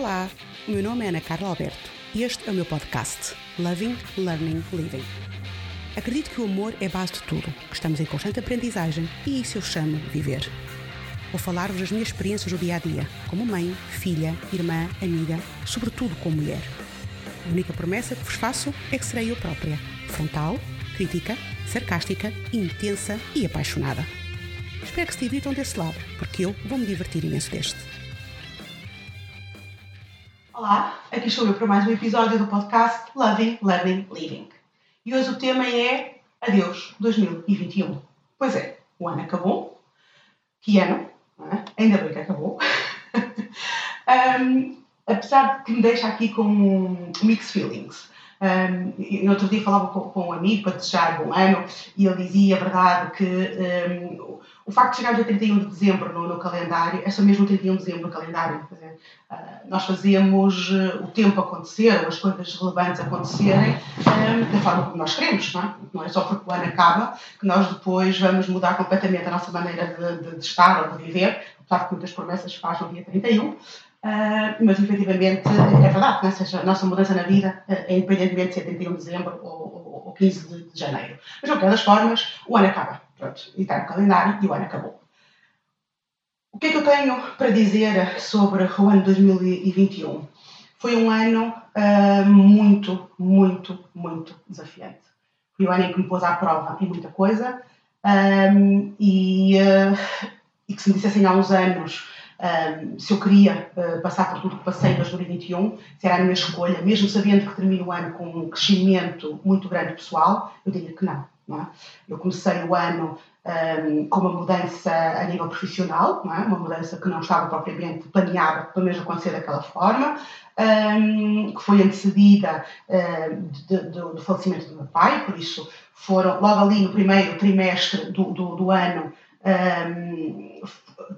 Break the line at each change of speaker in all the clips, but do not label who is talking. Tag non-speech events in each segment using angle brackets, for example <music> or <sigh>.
Olá, o meu nome é Ana Carla Alberto e este é o meu podcast Loving, Learning, Living. Acredito que o amor é base de tudo, que estamos em constante aprendizagem e isso eu chamo de viver. Vou falar-vos das minhas experiências do dia a dia, como mãe, filha, irmã, amiga, sobretudo como mulher. A única promessa que vos faço é que serei eu própria, frontal, crítica, sarcástica, intensa e apaixonada. Espero que se divirtam desse lado, porque eu vou me divertir imenso deste. Olá, aqui estou eu para mais um episódio do podcast Loving, Learning, Living. E hoje o tema é Adeus 2021. Pois é, o ano acabou. Que ano? É? Ainda bem que acabou. <laughs> um, apesar de que me deixa aqui com mixed feelings. Um, outro dia falava com, com, um amigo para desejar bom ano e ele dizia a verdade que um, o facto de chegarmos a 31 de dezembro no, no calendário é só mesmo 31 de dezembro no calendário. Dizer, uh, nós fazemos uh, o tempo acontecer, as coisas relevantes acontecerem um, da forma como nós queremos, não é? Não é só porque o ano acaba que nós depois vamos mudar completamente a nossa maneira de, de, de estar ou de viver, apesar que muitas promessas se faz no dia 31. Uh, mas efetivamente é verdade, né? seja, a nossa mudança na vida uh, é independentemente de ser 31 de dezembro ou, ou, ou 15 de, de, janeiro. Mas de qualquer das formas, o ano acaba. Pronto, e está no calendário e o ano acabou. O que é que eu tenho para dizer sobre o ano 2021? Foi um ano uh, muito, muito, muito desafiante. Foi um ano em que me pôs à prova em muita coisa um, e, e que se me dissessem há uns anos um, se eu queria uh, passar por tudo que passei em 2021, se era a minha escolha, mesmo sabendo que termino o ano com um crescimento muito grande pessoal, eu diria que não. não é? Eu comecei o ano um, com uma mudança a nível profissional, é? uma mudança que não estava propriamente planeada, pelo menos acontecer daquela forma, um, que foi antecedida uh, do falecimento do meu pai, por isso foram logo ali no primeiro trimestre do, do, do ano um,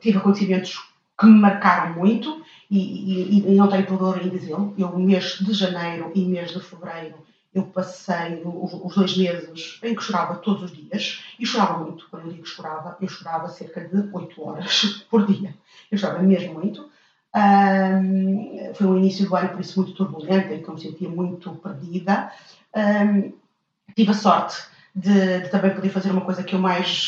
tive acontecimentos que me marcaram muito e, e, e não tenho pudor em dizê-lo. Eu, mês de janeiro e mês de fevereiro, eu passei os, os, dois meses em que chorava todos os dias e chorava muito. Quando eu digo chorava, eu chorava cerca de 8 horas <laughs> por dia. Eu chorava mesmo muito. Um, foi um início do ano, por isso, muito turbulento, em que eu me sentia muito perdida. Um, tive a sorte de, de, também poder fazer uma coisa que eu mais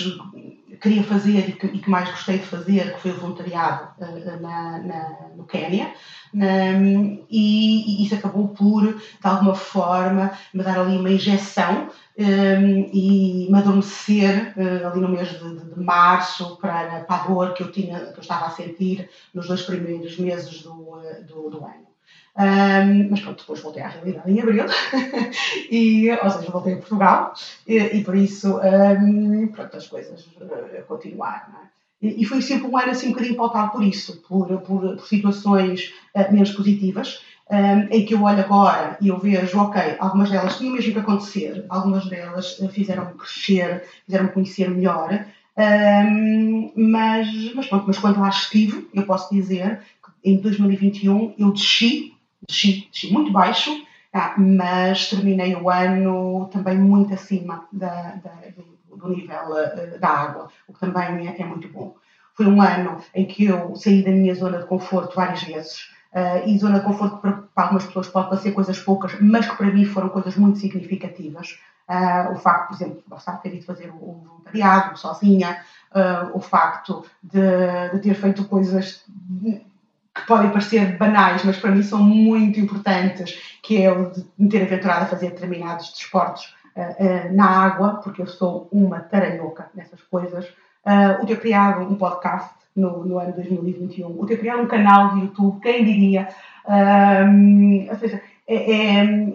queria fazer e que, e que, mais gostei de fazer, que foi o voluntariado uh, na, na, no Quénia, um, e, e, isso acabou por, de alguma forma, me dar ali uma injeção um, e me adormecer uh, ali no mês de, de, de, março para, para a dor que eu, tinha, que eu estava a sentir nos dois primeiros meses do, eh, do, do ano. Um, mas pronto, depois voltei à realidade em abril, <laughs> e, ou seja, voltei a Portugal, e, e por isso, um, pronto, as coisas uh, continuaram. É? E, e, foi sempre um ano assim um bocadinho pautado por isso, por, por, por situações uh, menos positivas, um, em que eu olho agora e eu vejo, ok, algumas delas tinham mesmo que acontecer, algumas delas uh, fizeram-me crescer, fizeram-me conhecer melhor, um, mas, mas pronto, mas quando lá estive, eu posso dizer em 2021 eu desci desci, desci muito baixo, ah, mas terminei o ano também muito acima da, da, do, do, nível uh, da água, o que também é, é, muito bom. Foi um ano em que eu saí da minha zona de conforto várias vezes. Uh, e zona de conforto para, algumas pessoas pode parecer coisas poucas, mas que para mim foram coisas muito significativas. Uh, o facto, por exemplo, de ter ido fazer o, voluntariado sozinha, o facto de, de, ter feito coisas que podem parecer banais, mas para mim são muito importantes, que é o de me ter aventurado a fazer determinados desportos uh, uh, na água, porque eu sou uma taranhoca nessas coisas. Uh, o ter criado um podcast no, no, ano 2021, o ter criado um canal de YouTube, quem diria? ou seja, é, é,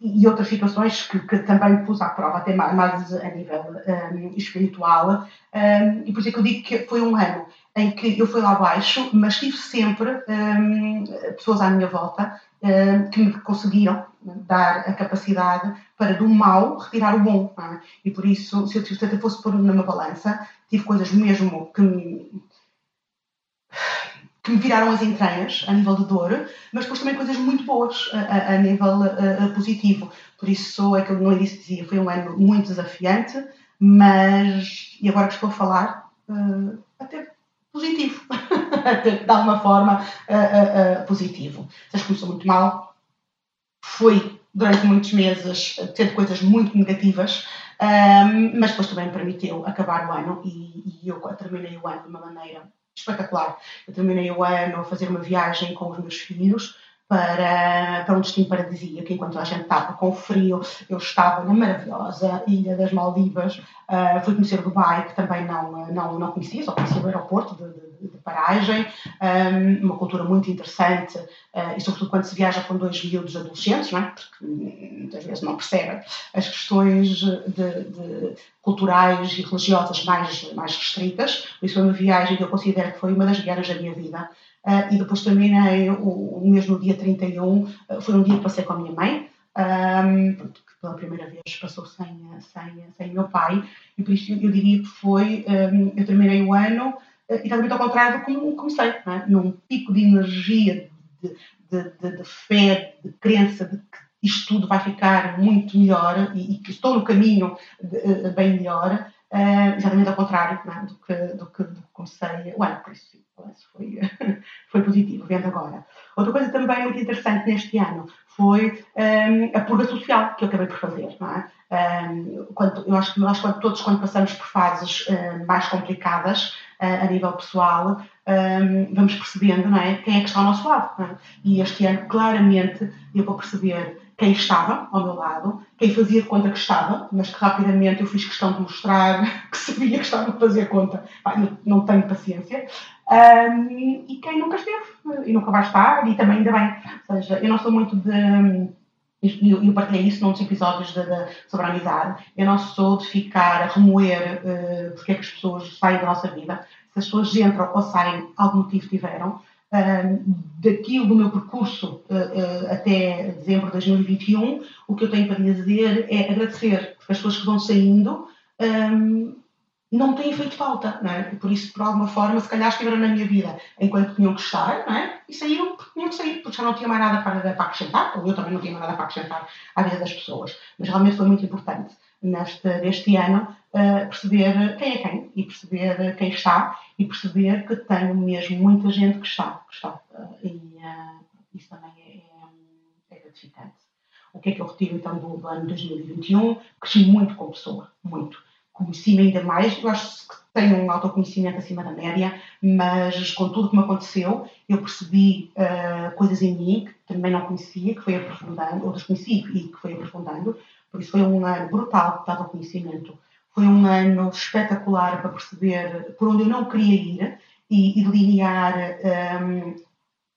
e outras situações que, que, também pus à prova, até mais, mais a nível um, espiritual. Um, e por isso é que eu digo que foi um ano em que eu fui lá abaixo, mas tive sempre um, pessoas à minha volta um, que me conseguiram dar a capacidade para do mal retirar o bom. É? E por isso, se eu, se eu fosse pôr numa balança, tive coisas mesmo que me, que me viraram as entranhas a nível de dor, mas depois também coisas muito boas a, a, nível a, positivo. Por isso, é que eu no início dizia, foi um ano muito desafiante, mas, e agora que estou a falar, uh, até positivo. <laughs> de alguma forma uh, uh, uh, positivo. Se começou muito mal, foi durante muitos meses tendo coisas muito negativas, um, mas depois também me permitiu acabar o ano e, e, eu terminei o ano de uma maneira espetacular. Eu terminei o ano a fazer uma viagem com os meus filhos, para, para um destino paradisíaco, enquanto a gente estava com frio, eu estava na maravilhosa Ilha das Maldivas, uh, fui conhecer Dubai, que também não, não, não conhecia, só conhecia o aeroporto de, de, de paragem, um, uma cultura muito interessante, uh, e sobretudo quando se viaja com dois miúdos adolescentes, não é? porque muitas vezes não percebem as questões de, de culturais e religiosas mais, mais restritas, por isso foi uma viagem que eu considero que foi uma das viagens da minha vida, e depois terminei o, o mês no dia 31, uh, foi um dia que passei com a minha mãe, um, que pela primeira vez passou sem, sem, sem meu pai, e por isso eu diria que foi, eu terminei o ano exatamente ao contrário do que comecei, é? num pico de energia, de, de, de, de, fé, de crença de que isto tudo vai ficar muito melhor e, e que estou no caminho bem melhor, uh, exatamente ao contrário é? do, que, do, que, do que comecei o ano, por isso foi, <laughs> foi positivo, vendo agora. Outra coisa também muito interessante neste ano foi um, a purga social que eu acabei por fazer. É? um, quando, eu acho que nós quando, todos, quando passamos por fases um, mais complicadas uh, a nível pessoal, hum, vamos percebendo não é? quem é que está ao nosso lado. É? E este ano, claramente, eu vou perceber quem estava ao meu lado, quem fazia conta que estava, mas que rapidamente eu fiz questão de mostrar <laughs> que sabia que estava a fazer conta. não, não tenho paciência. Um, e quem nunca esteve e nunca vai estar, e também ainda bem. Ou seja, eu não sou muito de. Eu, eu partilhei isso num dos episódios de, de, sobre a amizade. Eu não sou de ficar a remoer uh, porque é que as pessoas saem da nossa vida. Se as pessoas entram ou saem, algum motivo tiveram daquilo do meu percurso uh, uh, até dezembro de 2021, o que eu tenho para dizer é agradecer, porque as pessoas que vão saindo um, não têm feito falta, não é? E por isso, por alguma forma, se calhar estiveram na minha vida enquanto tinham que estar, não é? E saíram porque tinham que sair, porque já não tinha mais nada para, para acrescentar, ou eu também não tinha mais nada para acrescentar à vida das pessoas. Mas realmente foi muito importante neste, neste ano uh, perceber quem é quem e perceber quem está e perceber que tenho mesmo muita gente que está. Que está uh, e uh, isso também é, é, é, gratificante. O que é que eu retiro então do, ano 2021? Cresci muito como pessoa, muito. Conheci-me ainda mais, eu acho que tenho um autoconhecimento acima da média, mas com tudo que me aconteceu, eu percebi uh, coisas em mim que também não conhecia, que foi aprofundando, ou desconheci e que foi aprofundando, por isso foi um ano brutal de autoconhecimento. Foi um ano espetacular para perceber por onde eu não queria ir e, delinear um,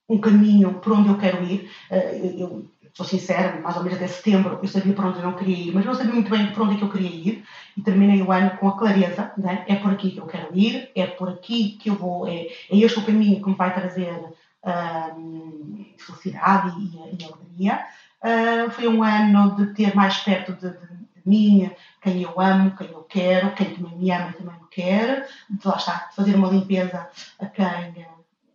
um, caminho por onde eu quero ir. Uh, eu, sou sincera, mais ou menos até setembro eu sabia para onde eu não queria ir, mas não sabia muito bem para onde é que eu queria ir e terminei o ano com a clareza, né? é por aqui que eu quero ir, é por aqui que eu vou, é, é este o caminho que me vai trazer um, felicidade e, e alegria. Uh, foi um ano de ter mais perto de, de, de, mim quem eu amo, quem eu quero, quem também me ama e também me quer, de lá está, fazer uma limpeza a quem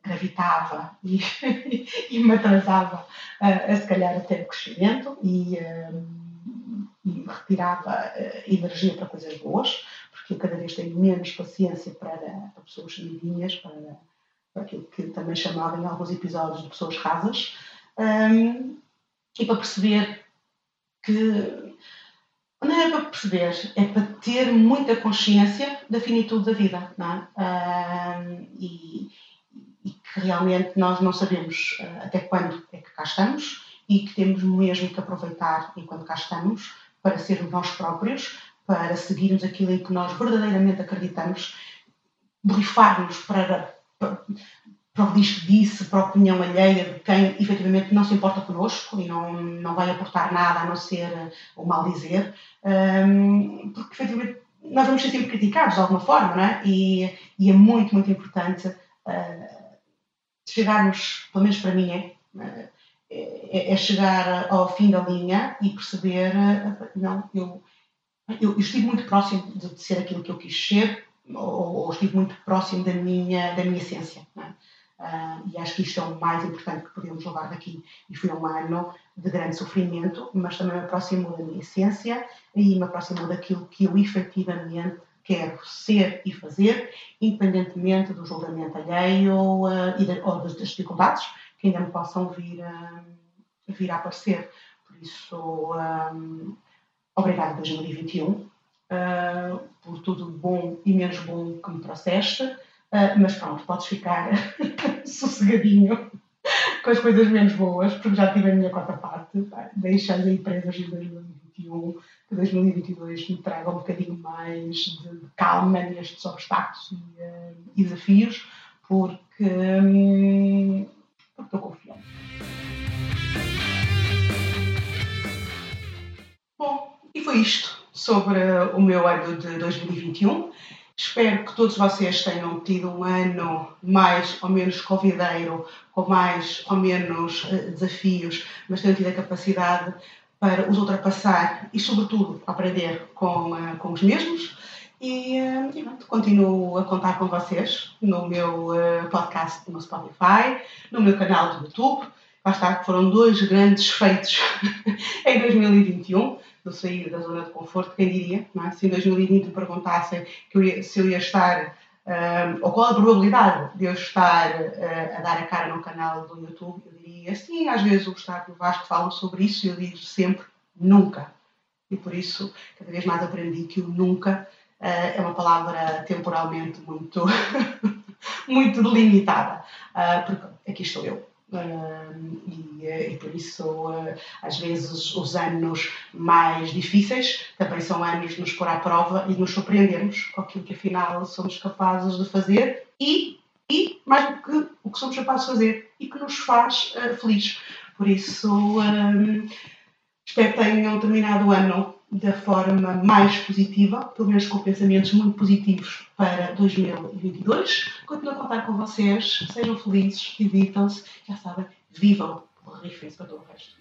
gravitava e, <laughs> e me atrasava uh, a se calhar até o crescimento e, uh, e me retirava energia para coisas boas, porque eu cada vez tenho menos paciência para, para pessoas chamidinhas, para, para aquilo que também chamava em alguns episódios de pessoas rasas. Um, e para perceber que não é para perceber, é para ter muita consciência da finitude da vida, não é? Uh, e, e, realmente nós não sabemos uh, até quando é que cá estamos e que temos mesmo que aproveitar enquanto cá estamos para sermos nós próprios, para seguirmos aquilo em que nós verdadeiramente acreditamos, borrifar-nos para, para para o que que disse, para a opinião alheia de quem efetivamente não se importa connosco e não, não vai aportar nada a não ser eh, o mal dizer, um, porque efetivamente nós vamos ser sempre criticados de alguma forma, não é? E, e é muito, muito importante uh, chegarmos, pelo menos para mim é, é, é, chegar ao fim da linha e perceber, não, eu, eu, eu, estive muito próximo de, de, ser aquilo que eu quis ser, ou, ou, estive muito próximo da minha, da minha essência. Uh, e acho que isto é o mais importante que podemos levar daqui. E foi um ano de grande sofrimento, mas também me aproximou da minha essência e me aproximou daquilo que eu efetivamente quero ser e fazer, independentemente do julgamento alheio uh, e de, ou das dificuldades que ainda me possam vir a, vir a aparecer. Por isso, um, obrigado 2021 uh, por tudo bom e menos bom que me trouxeste, uh, mas pronto, podes ficar <laughs> sossegadinho com as coisas menos boas, porque já tive a minha quarta parte, deixa as empresas em 2021 que 2022 me traga um bocadinho mais de calma nestes obstáculos e, uh, e desafios, porque, um, porque estou confiante. Bom, e foi isto sobre o meu ano de 2021. Espero que todos vocês tenham tido um ano mais ou menos convideiro, com mais ou menos uh, desafios, mas tenham tido a capacidade para os ultrapassar e, sobretudo, aprender com, uh, com os mesmos. E, uh, e pronto, continuo a contar com vocês no meu podcast no Spotify, no meu canal do YouTube. Lá está, foram dois grandes feitos <laughs> em 2021 do sair da zona de conforto, quem diria, é? se em 2020 me perguntassem eu ia, se eu ia estar, um, ou qual a probabilidade de eu estar uh, a dar a cara no canal do YouTube, eu diria sim, às vezes o Gustavo e o Vasco falam sobre isso e eu digo sempre nunca. E por isso, cada vez mais aprendi que o nunca uh, é uma palavra temporalmente muito, <laughs> muito delimitada, uh, porque aqui estou eu e, e, por isso, às vezes, os anos mais difíceis também são anos de nos pôr à prova e de nos surpreendermos com aquilo que afinal somos capazes de fazer e, e mais do que o que somos capazes de fazer e que nos faz uh, felizes. Por isso, um, espero que tenham terminado o ano da forma mais positiva, pelo menos com pensamentos muito positivos para 2022. Continuo a contar com vocês, sejam felizes, divirtam-se, já sabem, vivam rifem para todo o resto.